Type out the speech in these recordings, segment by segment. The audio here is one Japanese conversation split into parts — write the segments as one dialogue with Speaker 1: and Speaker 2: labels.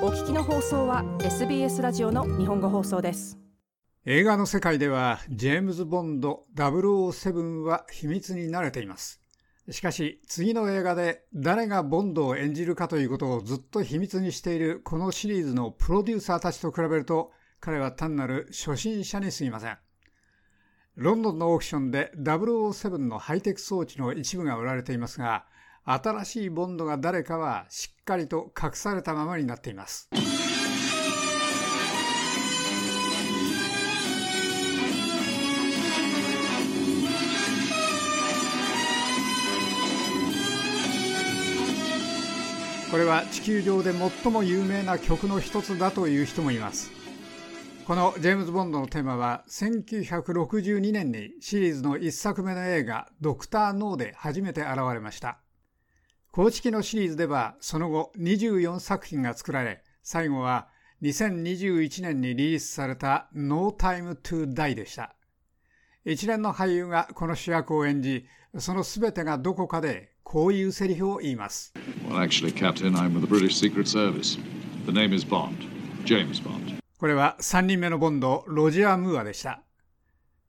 Speaker 1: お聞きの放送は SBS ラジオの日本語放送です。
Speaker 2: 映画の世界ではジェームズ・ボンド007は秘密に慣れています。しかし次の映画で誰がボンドを演じるかということをずっと秘密にしているこのシリーズのプロデューサーたちと比べると彼は単なる初心者にすぎません。ロンドンのオークションで007のハイテク装置の一部が売られていますが新しいボンドが誰かはしっかりと隠されたままになっています。これは地球上で最も有名な曲の一つだという人もいます。このジェームズ・ボンドのテーマは1962年にシリーズの1作目の映画「ドクター・ノー」で初めて現れました。公式のシリーズではその後24作品が作られ最後は2021年にリリースされた No Time to Die でした一連の俳優がこの主役を演じその全てがどこかでこういうセリフを言います。
Speaker 3: Well, actually, Captain, I'm with the British Secret Service. The name is Bond. James Bond.
Speaker 2: これは3人目のボンド、ロジャー・ムーアでした。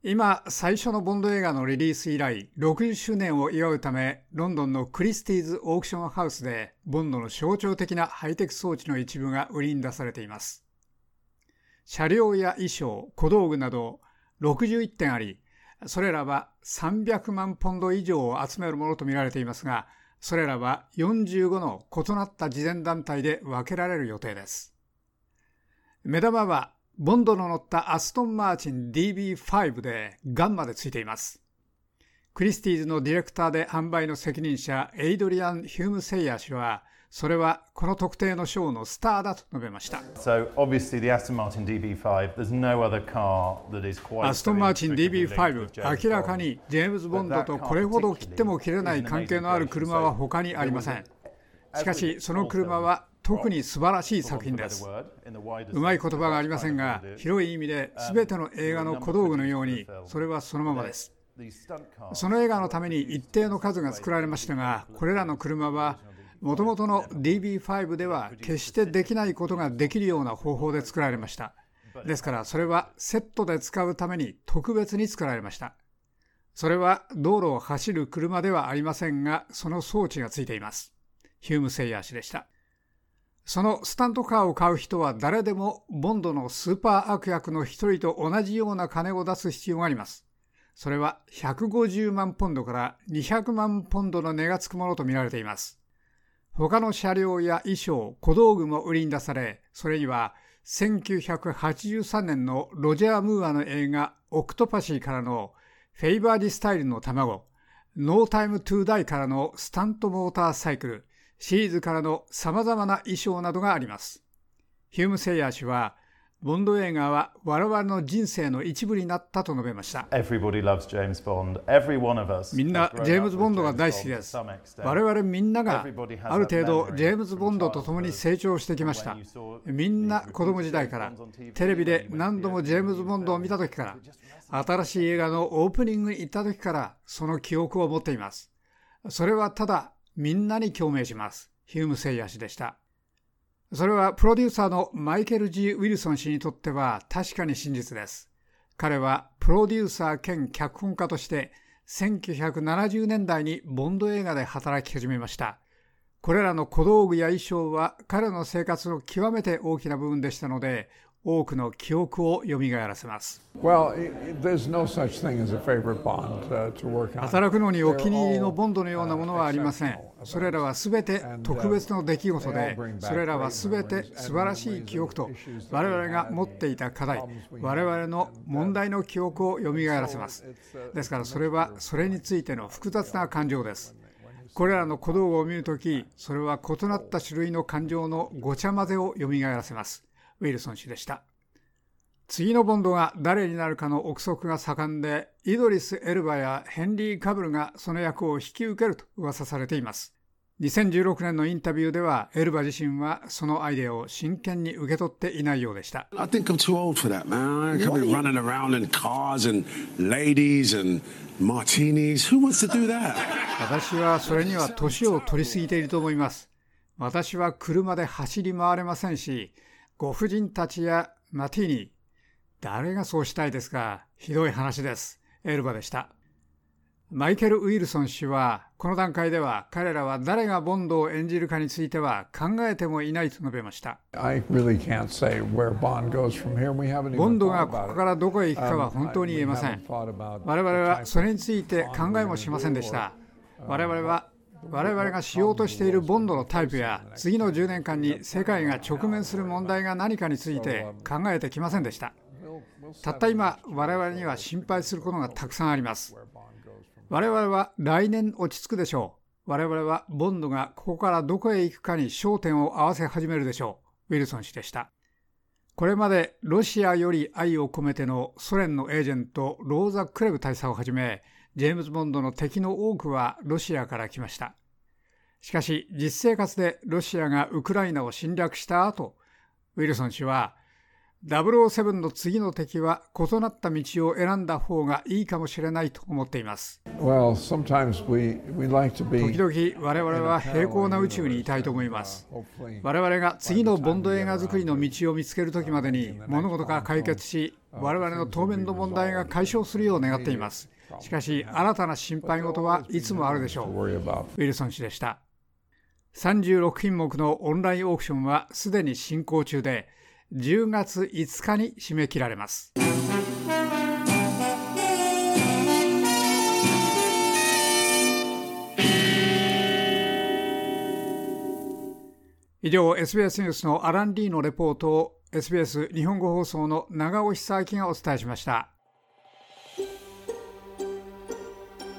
Speaker 2: 今、最初のボンド映画のリリース以来、60周年を祝うため、ロンドンのクリスティーズオークションハウスで、ボンドの象徴的なハイテク装置の一部が売りに出されています。車両や衣装、小道具など61点あり、それらは300万ポンド以上を集めるものとみられていますが、それらは45の異なった慈善団体で分けられる予定です。目玉は、ボンドの乗ったアストンマーチン DB5 でガンまでついています。クリスティーズのディレクターで販売の責任者エイドリアン・ヒューム・セイヤー氏は、それはこの特定のショーのスターだと述べました。So, アストンマーチン DB5、明らかにジェームズ・ボンドとこれほど切っても切れない関係のある車は他にありません。しかし、その車は特に素晴らしい作品です。うまい言葉がありませんが、広い意味で全ての映画の小道具のように、それはそのままです。その映画のために一定の数が作られましたが、これらの車はもともとの DB5 では決してできないことができるような方法で作られました。ですからそれはセットで使うために特別に作られました。それは道路を走る車ではありませんが、その装置がついています。ヒューム・セイヤー氏でした。そのスタントカーを買う人は誰でもボンドのスーパー悪役の一人と同じような金を出す必要があります。それは150万ポンドから200万ポンドの値がつくものとみられています。他の車両や衣装、小道具も売りに出され、それには1983年のロジャー・ムーアの映画オクトパシーからのフェイバージェスタイルの卵、ノータイムトゥーダイからのスタントモーターサイクル、シリーズからの様々な衣装などがあります。ヒューム・セイヤー氏はボンド映画は我々の人生の一部になったと述べました。みんなジェームズ・ボンドが大好きです。我々みんながある程度ジェームズ・ボンドと共に成長してきました。みんな子供時代からテレビで何度もジェームズ・ボンドを見た時から新しい映画のオープニングに行った時からその記憶を持っています。それはただみんなに共鳴します。ヒューム・セイヤ氏でした。それはプロデューサーのマイケル・ G・ ウィルソン氏にとっては確かに真実です。彼はプロデューサー兼脚本家として1970年代にボンド映画で働き始めました。これらの小道具や衣装は彼の生活の極めて大きな部分でしたので、多くの記憶をよみがえらせます。働くのにお気に入りのボンドのようなものはありません。それらはすべて特別の出来事で、それらはすべて素晴らしい記憶と、我々が持っていた課題、我々の問題の記憶をよみがえらせます。ですからそれはそれについての複雑な感情です。これらの小道具を見るとき、それは異なった種類の感情のごちゃ混ぜをよみがえらせます。ウィルソン氏でした。次のボンドが誰になるかの憶測が盛んで、イドリス・エルバやヘンリー・カブルがその役を引き受けると噂されています。2016年のインタビューでは、エルバ自身はそのアイデアを真剣に受け取っていないようでした。私はそれには年を取りすぎていると思います。私は車で走り回れませんし、ご婦人たちやマティーニ、誰がそうしたいですか、ひどい話です。エルバでした。マイケル・ウィルソン氏は、この段階では彼らは誰がボンドを演じるかについては考えてもいないと述べました。ボンドがここからどこへ行くかは本当に言えません。我々はそれについて考えもしませんでした。我々は我々がしようとしているボンドのタイプや次の10年間に世界が直面する問題が何かについて考えてきませんでした。たった今我々には心配することがたくさんあります。我々は来年落ち着くでしょう。我々はボンドがここからどこへ行くかに焦点を合わせ始めるでしょう。ウィルソン氏でした。これまでロシアより愛を込めてのソ連のエージェントローザ・クレブ大佐をはじめジェームズ・ボンドの敵の多くはロシアから来ました。しかし実生活でロシアがウクライナを侵略した後、ウィルソン氏は007の次の敵は異なった道を選んだ方がいいかもしれないと思っています。
Speaker 4: Well,
Speaker 2: 時々我々は平行な宇宙にいたいと思います。我々が次のボンド映画作りの道を見つけるときまでに物事が解決し、我々の当面の問題が解消するよう願っています。しかし新たな心配事はいつもあるでしょう。ウィルソン氏でした。36品目のオンラインオークションはすでに進行中で、10月5日に締め切られます。以上、SBS ニュースのアラン・リーのレポートを SBS 日本語放送の長尾久明がお伝えしました。